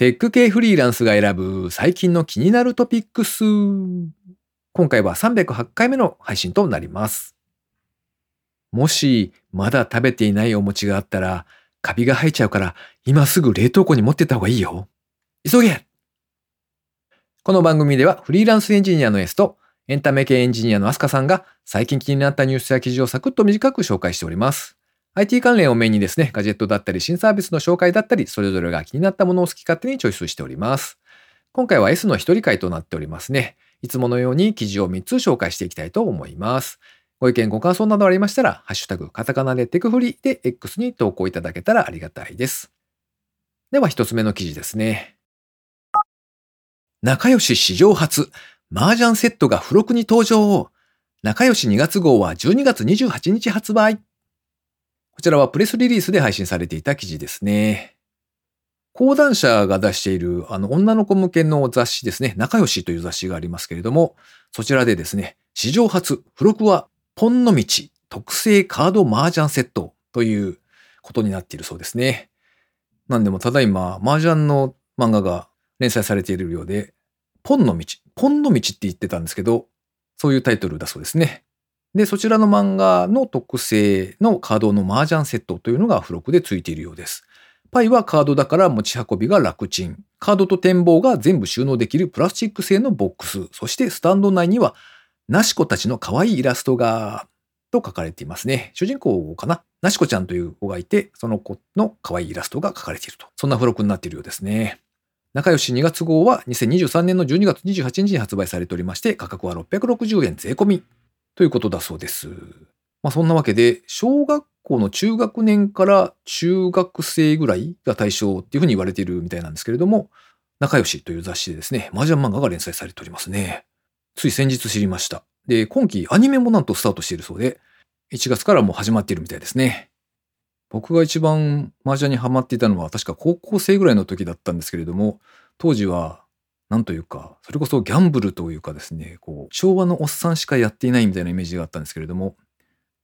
テック系フリーランスが選ぶ最近の気になるトピックス。今回は308回目の配信となります。もしまだ食べていないお餅があったらカビが生えちゃうから今すぐ冷凍庫に持ってった方がいいよ。急げこの番組ではフリーランスエンジニアの S とエンタメ系エンジニアのアスカさんが最近気になったニュースや記事をサクッと短く紹介しております。IT 関連をメインにですね、ガジェットだったり新サービスの紹介だったり、それぞれが気になったものを好き勝手にチョイスしております。今回は S の一人会となっておりますね。いつものように記事を3つ紹介していきたいと思います。ご意見、ご感想などありましたら、ハッシュタグ、カタカナでテクフリで X に投稿いただけたらありがたいです。では一つ目の記事ですね。仲良し史上初、麻雀セットが付録に登場。仲良し2月号は12月28日発売。こちらはプレスリリースで配信されていた記事ですね。講談社が出しているあの女の子向けの雑誌ですね、仲良しという雑誌がありますけれども、そちらでですね、史上初、付録はポンの道特製カード麻雀セットということになっているそうですね。なんでもただいま麻雀の漫画が連載されているようで、ポンの道、ポンの道って言ってたんですけど、そういうタイトルだそうですね。で、そちらの漫画の特製のカードの麻雀セットというのが付録で付いているようです。パイはカードだから持ち運びが楽ちん。カードと展望が全部収納できるプラスチック製のボックス。そしてスタンド内には、なしこたちの可愛いイラストが、と書かれていますね。主人公かななしこちゃんという子がいて、その子の可愛いイラストが書かれていると。そんな付録になっているようですね。仲良し2月号は2023年の12月28日に発売されておりまして、価格は660円税込み。ということだそうです。まあそんなわけで、小学校の中学年から中学生ぐらいが対象っていうふうに言われているみたいなんですけれども、仲良しという雑誌でですね、麻雀漫画が連載されておりますね。つい先日知りました。で、今期アニメもなんとスタートしているそうで、1月からもう始まっているみたいですね。僕が一番麻雀にハマっていたのは確か高校生ぐらいの時だったんですけれども、当時はなんというか、それこそギャンブルというかですね、こう、昭和のおっさんしかやっていないみたいなイメージがあったんですけれども、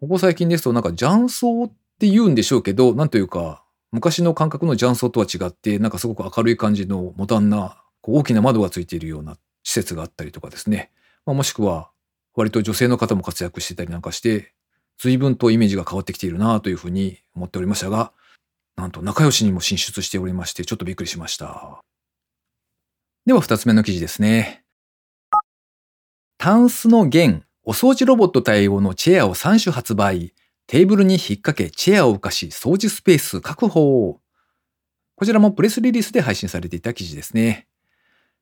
ここ最近ですとなんか雀荘って言うんでしょうけど、なんというか、昔の感覚の雀荘とは違って、なんかすごく明るい感じのモダンな、こう大きな窓がついているような施設があったりとかですね。まあ、もしくは、割と女性の方も活躍してたりなんかして、随分とイメージが変わってきているなというふうに思っておりましたが、なんと仲良しにも進出しておりまして、ちょっとびっくりしました。では二つ目の記事ですね。タンスの弦、お掃除ロボット対応のチェアを3種発売。テーブルに引っ掛けチェアを浮かし掃除スペース確保。こちらもプレスリリースで配信されていた記事ですね。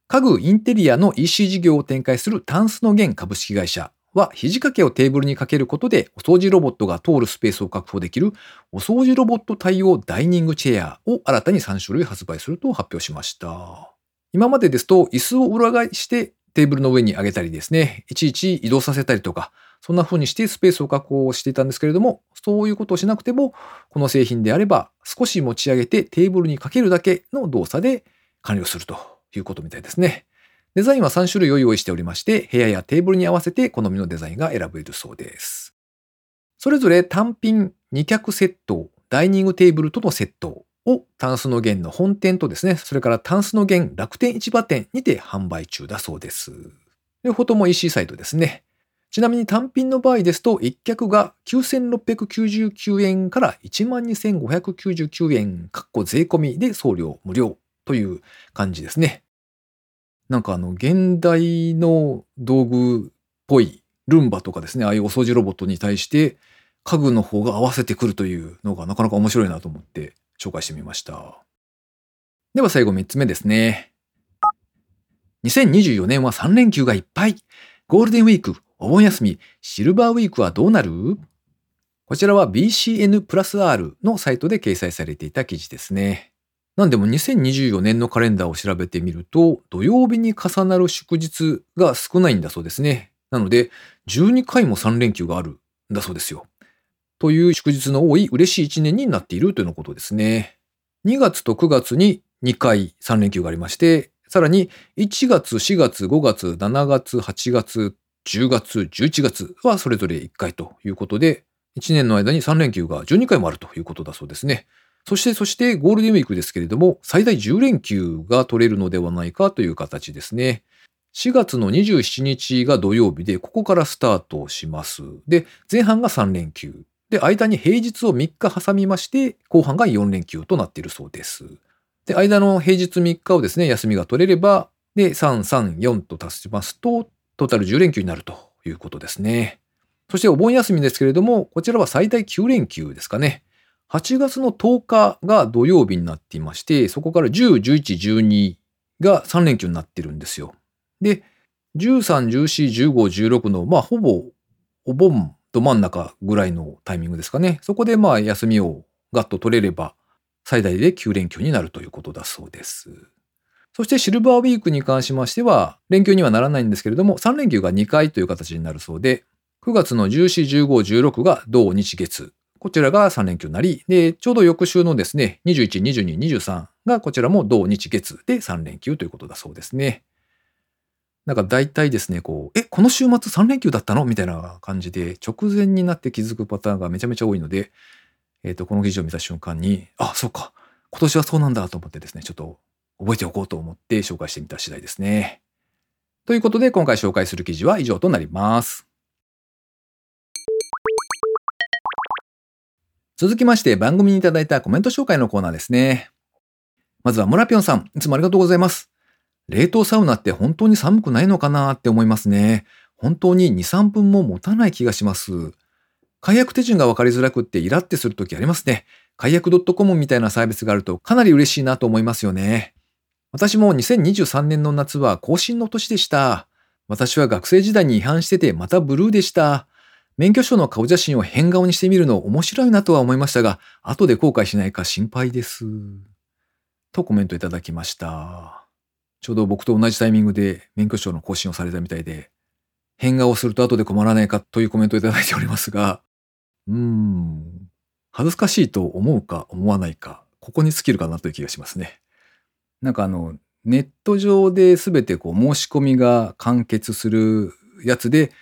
家具インテリアの EC 事業を展開するタンスの弦株式会社は肘掛けをテーブルにかけることでお掃除ロボットが通るスペースを確保できるお掃除ロボット対応ダイニングチェアを新たに3種類発売すると発表しました。今までですと椅子を裏返してテーブルの上に上げたりですね、いちいち移動させたりとか、そんな風にしてスペースを確保していたんですけれども、そういうことをしなくても、この製品であれば少し持ち上げてテーブルにかけるだけの動作で完了するということみたいですね。デザインは3種類を用意しておりまして、部屋やテーブルに合わせて好みのデザインが選べるそうです。それぞれ単品2脚セット、ダイニングテーブルとのセット、をタンスの弦の本店とですね、それからタンスの弦楽天市場店にて販売中だそうです。両方とも EC サイトですね。ちなみに単品の場合ですと、1脚が9699円から12599円、かっこ税込みで送料無料という感じですね。なんかあの、現代の道具っぽいルンバとかですね、ああいうお掃除ロボットに対して家具の方が合わせてくるというのがなかなか面白いなと思って紹介してみました。では最後3つ目ですね。2024年は3連休がいっぱい。ゴールデンウィーク、お盆休み、シルバーウィークはどうなる？こちらは BCN プラス R のサイトで掲載されていた記事ですね。なんでも2024年のカレンダーを調べてみると、土曜日に重なる祝日が少ないんだそうですね。なので、12回も3連休があるんだそうですよ。という祝日の多い嬉しい一年になっているというのことですね。2月と9月に2回3連休がありまして、さらに1月、4月、5月、7月、8月、10月、11月はそれぞれ1回ということで、1年の間に3連休が12回もあるということだそうですね。そして、そしてゴールデンウィークですけれども、最大10連休が取れるのではないかという形ですね。4月の27日が土曜日で、ここからスタートします。で、前半が3連休。で、間に平日を3日挟みまして、後半が4連休となっているそうです。で、間の平日3日をですね、休みが取れれば、で、3、3、4と足しますと、トータル10連休になるということですね。そしてお盆休みですけれども、こちらは最大9連休ですかね。8月の10日が土曜日になっていまして、そこから10、11、12が3連休になってるんですよ。で、13、14、15、16の、まあ、ほぼお盆ど真ん中ぐらいのタイミングですかね。そこでまあ休みをガッと取れれば最大で9連休になるということだそうです。そしてシルバーウィークに関しましては連休にはならないんですけれども3連休が2回という形になるそうで9月の14、15、16が同日月。こちらが3連休になり、で、ちょうど翌週のですね、21、22、23がこちらも同日月で3連休ということだそうですね。なんか大体ですね、こう、え、この週末3連休だったの？みたいな感じで、直前になって気づくパターンがめちゃめちゃ多いので、えっ、ー、と、この記事を見た瞬間に、あ、そうか、今年はそうなんだと思ってですね、ちょっと覚えておこうと思って紹介してみた次第ですね。ということで、今回紹介する記事は以上となります。続きまして、番組にいただいたコメント紹介のコーナーですね。まずは、村ぴょんさん、いつもありがとうございます。冷凍サウナって本当に寒くないのかなって思いますね。本当に2、3分も持たない気がします。解約手順が分かりづらくってイラってするときありますね。解約 .com みたいなサービスがあるとかなり嬉しいなと思いますよね。私も2023年の夏は更新の年でした。私は学生時代に違反しててまたブルーでした。免許証の顔写真を変顔にしてみるの面白いなとは思いましたが、後で後悔しないか心配です。とコメントいただきました。ちょうど僕と同じタイミングで免許証の更新をされたみたいで、変顔をすると後で困らないかというコメントをいただいておりますが、うーん、恥ずかしいと思うか思わないか、ここに尽きるかなという気がしますね。なんかあの、ネット上で全てこう申し込みが完結するやつで、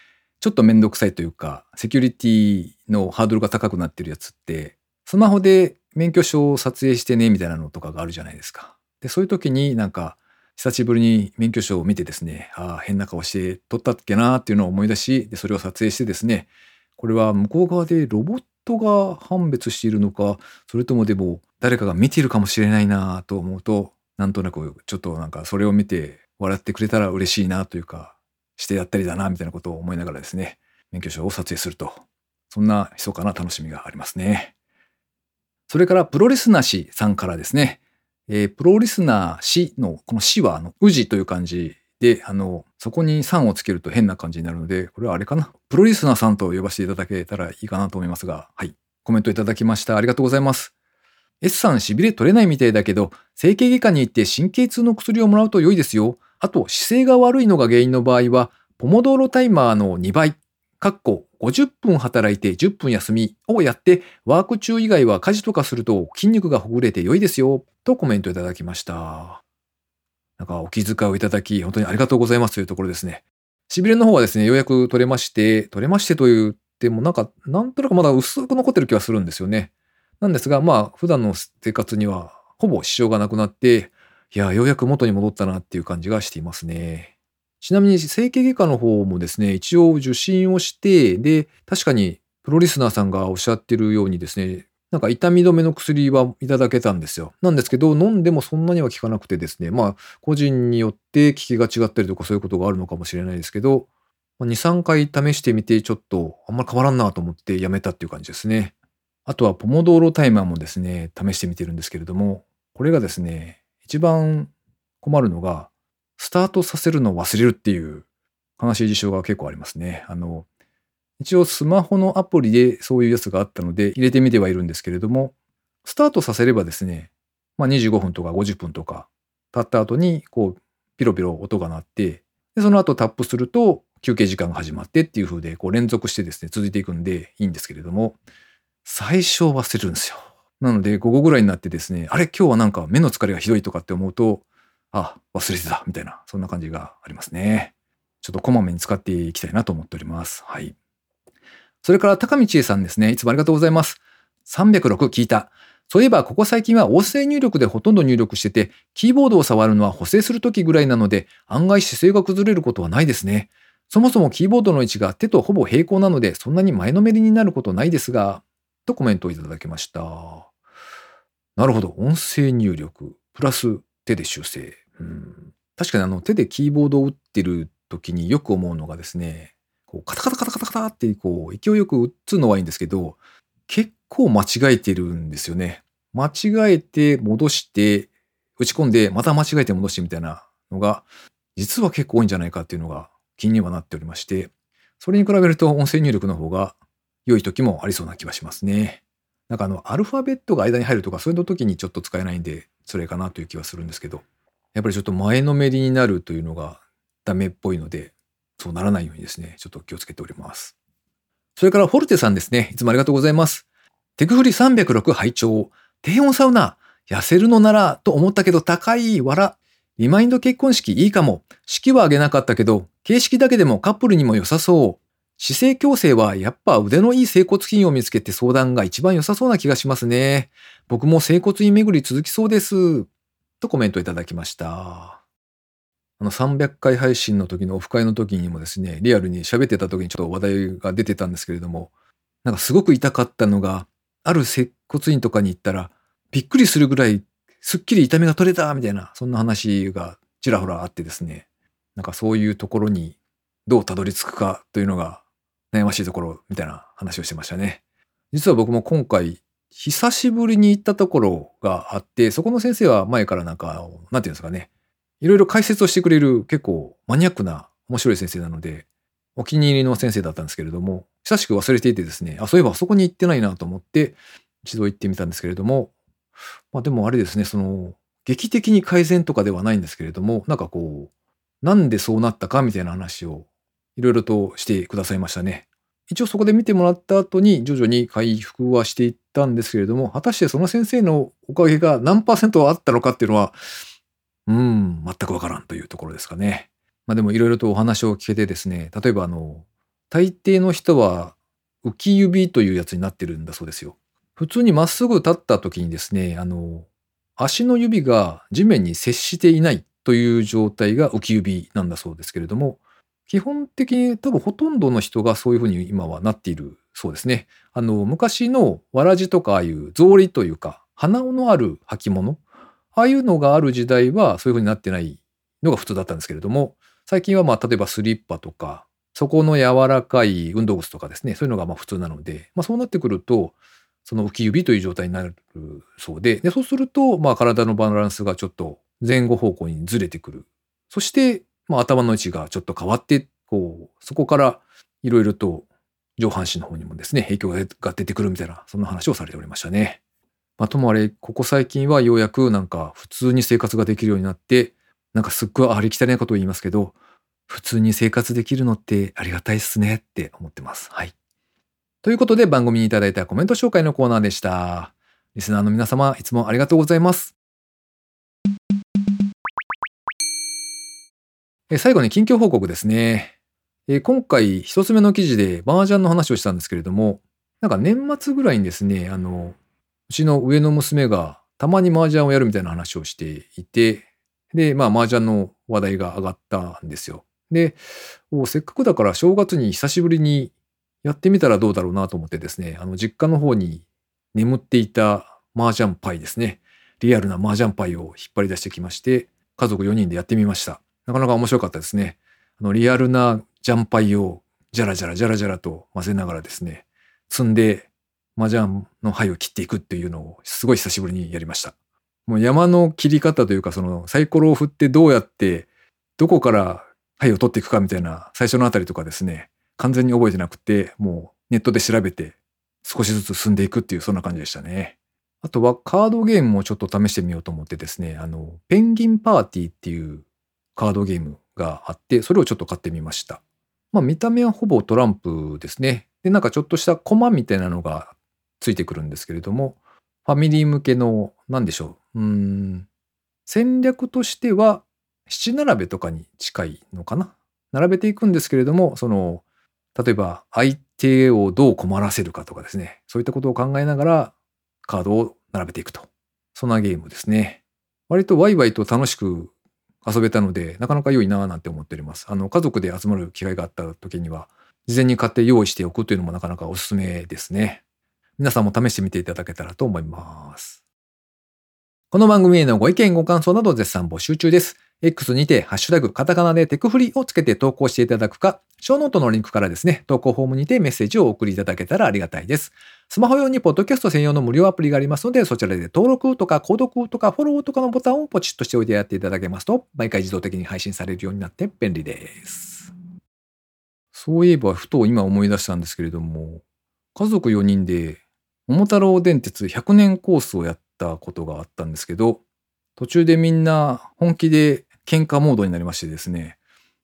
ちょっとめんどくさいというか、セキュリティのハードルが高くなってるやつって、スマホで免許証を撮影してねみたいなのとかがあるじゃないですか。で、そういう時になんか、久しぶりに免許証を見てですね、ああ、変な顔して撮ったっけなっていうのを思い出し、で、それを撮影してですね、これは向こう側でロボットが判別しているのか、それともでも誰かが見ているかもしれないなと思うと、なんとなくちょっとなんかそれを見て笑ってくれたら嬉しいなというか、してやったりだなみたいなことを思いながらですね、免許証を撮影すると、そんな密かな楽しみがありますね。それからプロレスなしさんからですね、えー、プロリスナー死の、この死は、あの、宇治という漢字で、あの、そこに3をつけると変な感じになるので、これはあれかな？プロリスナーさんと呼ばせていただけたらいいかなと思いますが、はい。コメントいただきました。ありがとうございます。S さん痺れ取れないみたいだけど、整形外科に行って神経痛の薬をもらうと良いですよ。あと、姿勢が悪いのが原因の場合は、ポモドーロタイマーの2倍、かっこ50分働いて10分休みをやって、ワーク中以外は家事とかすると筋肉がほぐれて良いですよ。とコメントいただきました。なんかお気遣いをいただき、本当にありがとうございますというところですね。しびれの方はですね、ようやく取れまして、取れましてと言ってもなんか、なんとなくまだ薄く残ってる気はするんですよね。なんですが、まあ、普段の生活にはほぼ支障がなくなって、いや、ようやく元に戻ったなっていう感じがしていますね。ちなみに整形外科の方もですね、一応受診をして、で、確かにプロリスナーさんがおっしゃってるようにですね、なんか痛み止めの薬はいただけたんですよ。なんですけど、飲んでもそんなには効かなくてですね、まあ、個人によって効きが違ったりとかそういうことがあるのかもしれないですけど、2、3回試してみて、ちょっとあんまり変わらんなと思ってやめたっていう感じですね。あとはポモドーロタイマーもですね、試してみてるんですけれども、これがですね、一番困るのが、スタートさせるのを忘れるっていう悲しい事象が結構ありますね。あの、一応スマホのアプリでそういうやつがあったので入れてみてはいるんですけれども、スタートさせればですね、まあ、25分とか50分とか経った後にこうピロピロ音が鳴って、でその後タップすると休憩時間が始まってっていう風でこう連続してですね、続いていくんでいいんですけれども、最初忘れるんですよ。なので午後ぐらいになってですね、あれ？今日はなんか目の疲れがひどいとかって思うと、あ、忘れてたみたいな、そんな感じがありますね。ちょっとこまめに使っていきたいなと思っております。はい。それから高道恵さんですね。いつもありがとうございます。306聞いた。そういえばここ最近は音声入力でほとんど入力してて、キーボードを触るのは補正するときぐらいなので、案外姿勢が崩れることはないですね。そもそもキーボードの位置が手とほぼ平行なので、そんなに前のめりになることないですが、とコメントをいただきました。なるほど。音声入力、プラス手で修正。うん、確かにあの手でキーボードを打ってる時によく思うのがですね、こうカタカタカタカタカタってこう勢いよく打つのはいいんですけど、結構間違えてるんですよね。間違えて戻して、打ち込んでまた間違えて戻してみたいなのが、実は結構多いんじゃないかっていうのが気にはなっておりまして、それに比べると音声入力の方が良い時もありそうな気はしますね。なんかあの、アルファベットが間に入るとか、そういう時にちょっと使えないんで、それかなという気はするんですけど、やっぱりちょっと前のめりになるというのがダメっぽいので、そうならないようにですね、ちょっと気をつけております。それからフォルテさんですね。いつもありがとうございます。テクフリ306拝聴低温サウナ、痩せるのならと思ったけど高い、わら。リマインド結婚式いいかも。式はあげなかったけど、形式だけでもカップルにも良さそう。姿勢矯正はやっぱ腕のいい整骨院を見つけて相談が一番良さそうな気がしますね。僕も整骨院巡り続きそうです。とコメントいただきました。あの300回配信の時のオフ会の時にもですね、リアルに喋ってた時にちょっと話題が出てたんですけれども、なんかすごく痛かったのが、ある接骨院とかに行ったら、びっくりするぐらいすっきり痛みが取れたみたいな、そんな話がちらほらあってですね、なんかそういうところにどうたどり着くかというのが悩ましいところみたいな話をしてましたね。実は僕も今回、久しぶりに行ったところがあって、そこの先生は前からなんか、なんていうんですかね、いろいろ解説をしてくれる結構マニアックな面白い先生なので、お気に入りの先生だったんですけれども、久しく忘れていてですね、あ、そういえばそこに行ってないなと思って、一度行ってみたんですけれども、まあでもあれですね、その、劇的に改善とかではないんですけれども、なんかこう、なんでそうなったかみたいな話をいろいろとしてくださいましたね。一応そこで見てもらった後に徐々に回復はしていったんですけれども、果たしてその先生のおかげが何パーセントあったのかっていうのは、うん、全くわからんというところですかね。まあでもいろいろとお話を聞けてですね、例えばあの、大抵の人は浮き指というやつになってるんだそうですよ。普通にまっすぐ立った時にですね、あの、足の指が地面に接していないという状態が浮き指なんだそうですけれども、基本的に多分ほとんどの人がそういうふうに今はなっているそうですね。あの、昔のわらじとかああいう草履というか、鼻緒のある履物、ああいうのがある時代はそういうふうになってないのが普通だったんですけれども、最近はまあ例えばスリッパとか、そこの柔らかい運動靴とかですね、そういうのがまあ普通なので、まあそうなってくると、その浮き指という状態になるそうで、でそうすると、まあ体のバランスがちょっと前後方向にずれてくる。そして、まあ頭の位置がちょっと変わって、こう、そこからいろいろと上半身の方にもですね、影響が出てくるみたいな、そんな話をされておりましたね。まあ、ともあれ、ここ最近はようやくなんか普通に生活ができるようになって、なんかすっごいありきたりなことを言いますけど、普通に生活できるのってありがたいっすねって思ってます。はい。ということで番組にいただいたコメント紹介のコーナーでした。リスナーの皆様、いつもありがとうございます。最後に近況報告ですね。今回一つ目の記事で麻雀の話をしたんですけれども、なんか年末ぐらいにですね、あの、うちの上の娘がたまに麻雀をやるみたいな話をしていて、で、まあ麻雀の話題が上がったんですよ。で、せっかくだから正月に久しぶりにやってみたらどうだろうなと思ってですね、あの実家の方に眠っていた麻雀パイですね。リアルな麻雀パイを引っ張り出してきまして、家族4人でやってみました。なかなか面白かったですね。あの、リアルなジャンパイをジャラジャラジャラジャラと混ぜながらですね、積んで麻雀の灰を切っていくっていうのをすごい久しぶりにやりました。もう山の切り方というか、そのサイコロを振ってどうやってどこから灰を取っていくかみたいな最初のあたりとかですね、完全に覚えてなくて、もうネットで調べて少しずつ進んでいくっていうそんな感じでしたね。あとはカードゲームもちょっと試してみようと思ってですね、あの、ペンギンパーティーっていうカードゲームがあって、それをちょっと買ってみました。まあ見た目はほぼトランプですね。で、なんかちょっとしたコマみたいなのがついてくるんですけれども、ファミリー向けの、なんでしょう。うん、戦略としては、七並べとかに近いのかな。並べていくんですけれども、その、例えば相手をどう困らせるかとかですね、そういったことを考えながらカードを並べていくと。そんなゲームですね。割とワイワイと楽しく遊べたので、なかなか良いなぁなんて思っております。あの、家族で集まる機会があった時には、事前に買って用意しておくというのもなかなかおすすめですね。皆さんも試してみていただけたらと思います。この番組へのご意見ご感想など絶賛募集中です。X にて、ハッシュタグ、カタカナでテクフリをつけて投稿していただくか、ショーノートのリンクからですね、投稿フォームにてメッセージをお送りいただけたらありがたいです。スマホ用にポッドキャスト専用の無料アプリがありますので、そちらで登録とか購読とかフォローとかのボタンをポチッとしておいてやっていただけますと、毎回自動的に配信されるようになって便利です。そういえば、ふと今思い出したんですけれども、家族4人で、桃太郎電鉄100年コースをやったことがあったんですけど、途中でみんな本気で喧嘩モードになりましてですね、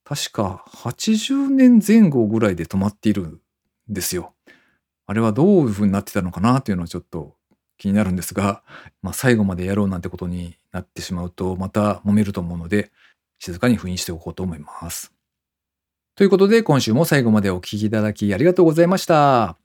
確か80年前後ぐらいで止まっているんですよ。あれはどういう風になってたのかなというのはちょっと気になるんですが、まあ、最後までやろうなんてことになってしまうとまた揉めると思うので静かに封印しておこうと思います。ということで今週も最後までお聴きいただきありがとうございました。